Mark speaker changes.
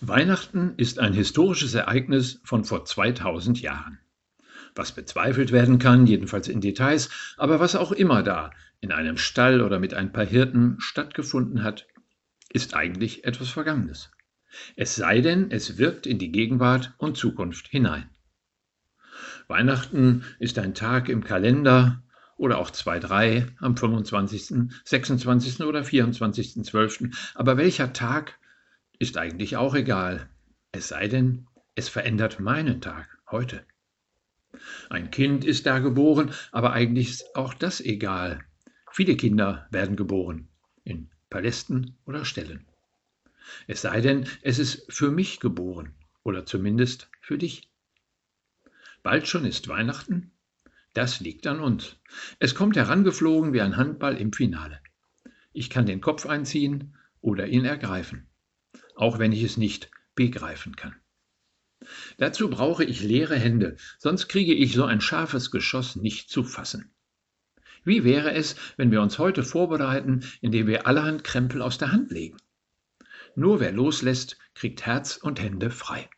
Speaker 1: Weihnachten ist ein historisches Ereignis von vor 2000 Jahren. Was bezweifelt werden kann, jedenfalls in Details, aber was auch immer da in einem Stall oder mit ein paar Hirten stattgefunden hat, ist eigentlich etwas Vergangenes. Es sei denn, es wirkt in die Gegenwart und Zukunft hinein. Weihnachten ist ein Tag im Kalender oder auch zwei, drei am 25., 26. oder 24.12. Aber welcher Tag ist eigentlich auch egal. Es sei denn, es verändert meinen Tag heute. Ein Kind ist da geboren, aber eigentlich ist auch das egal. Viele Kinder werden geboren, in Palästen oder Ställen. Es sei denn, es ist für mich geboren oder zumindest für dich. Bald schon ist Weihnachten. Das liegt an uns. Es kommt herangeflogen wie ein Handball im Finale. Ich kann den Kopf einziehen oder ihn ergreifen auch wenn ich es nicht begreifen kann. Dazu brauche ich leere Hände, sonst kriege ich so ein scharfes Geschoss nicht zu fassen. Wie wäre es, wenn wir uns heute vorbereiten, indem wir allerhand Krempel aus der Hand legen? Nur wer loslässt, kriegt Herz und Hände frei.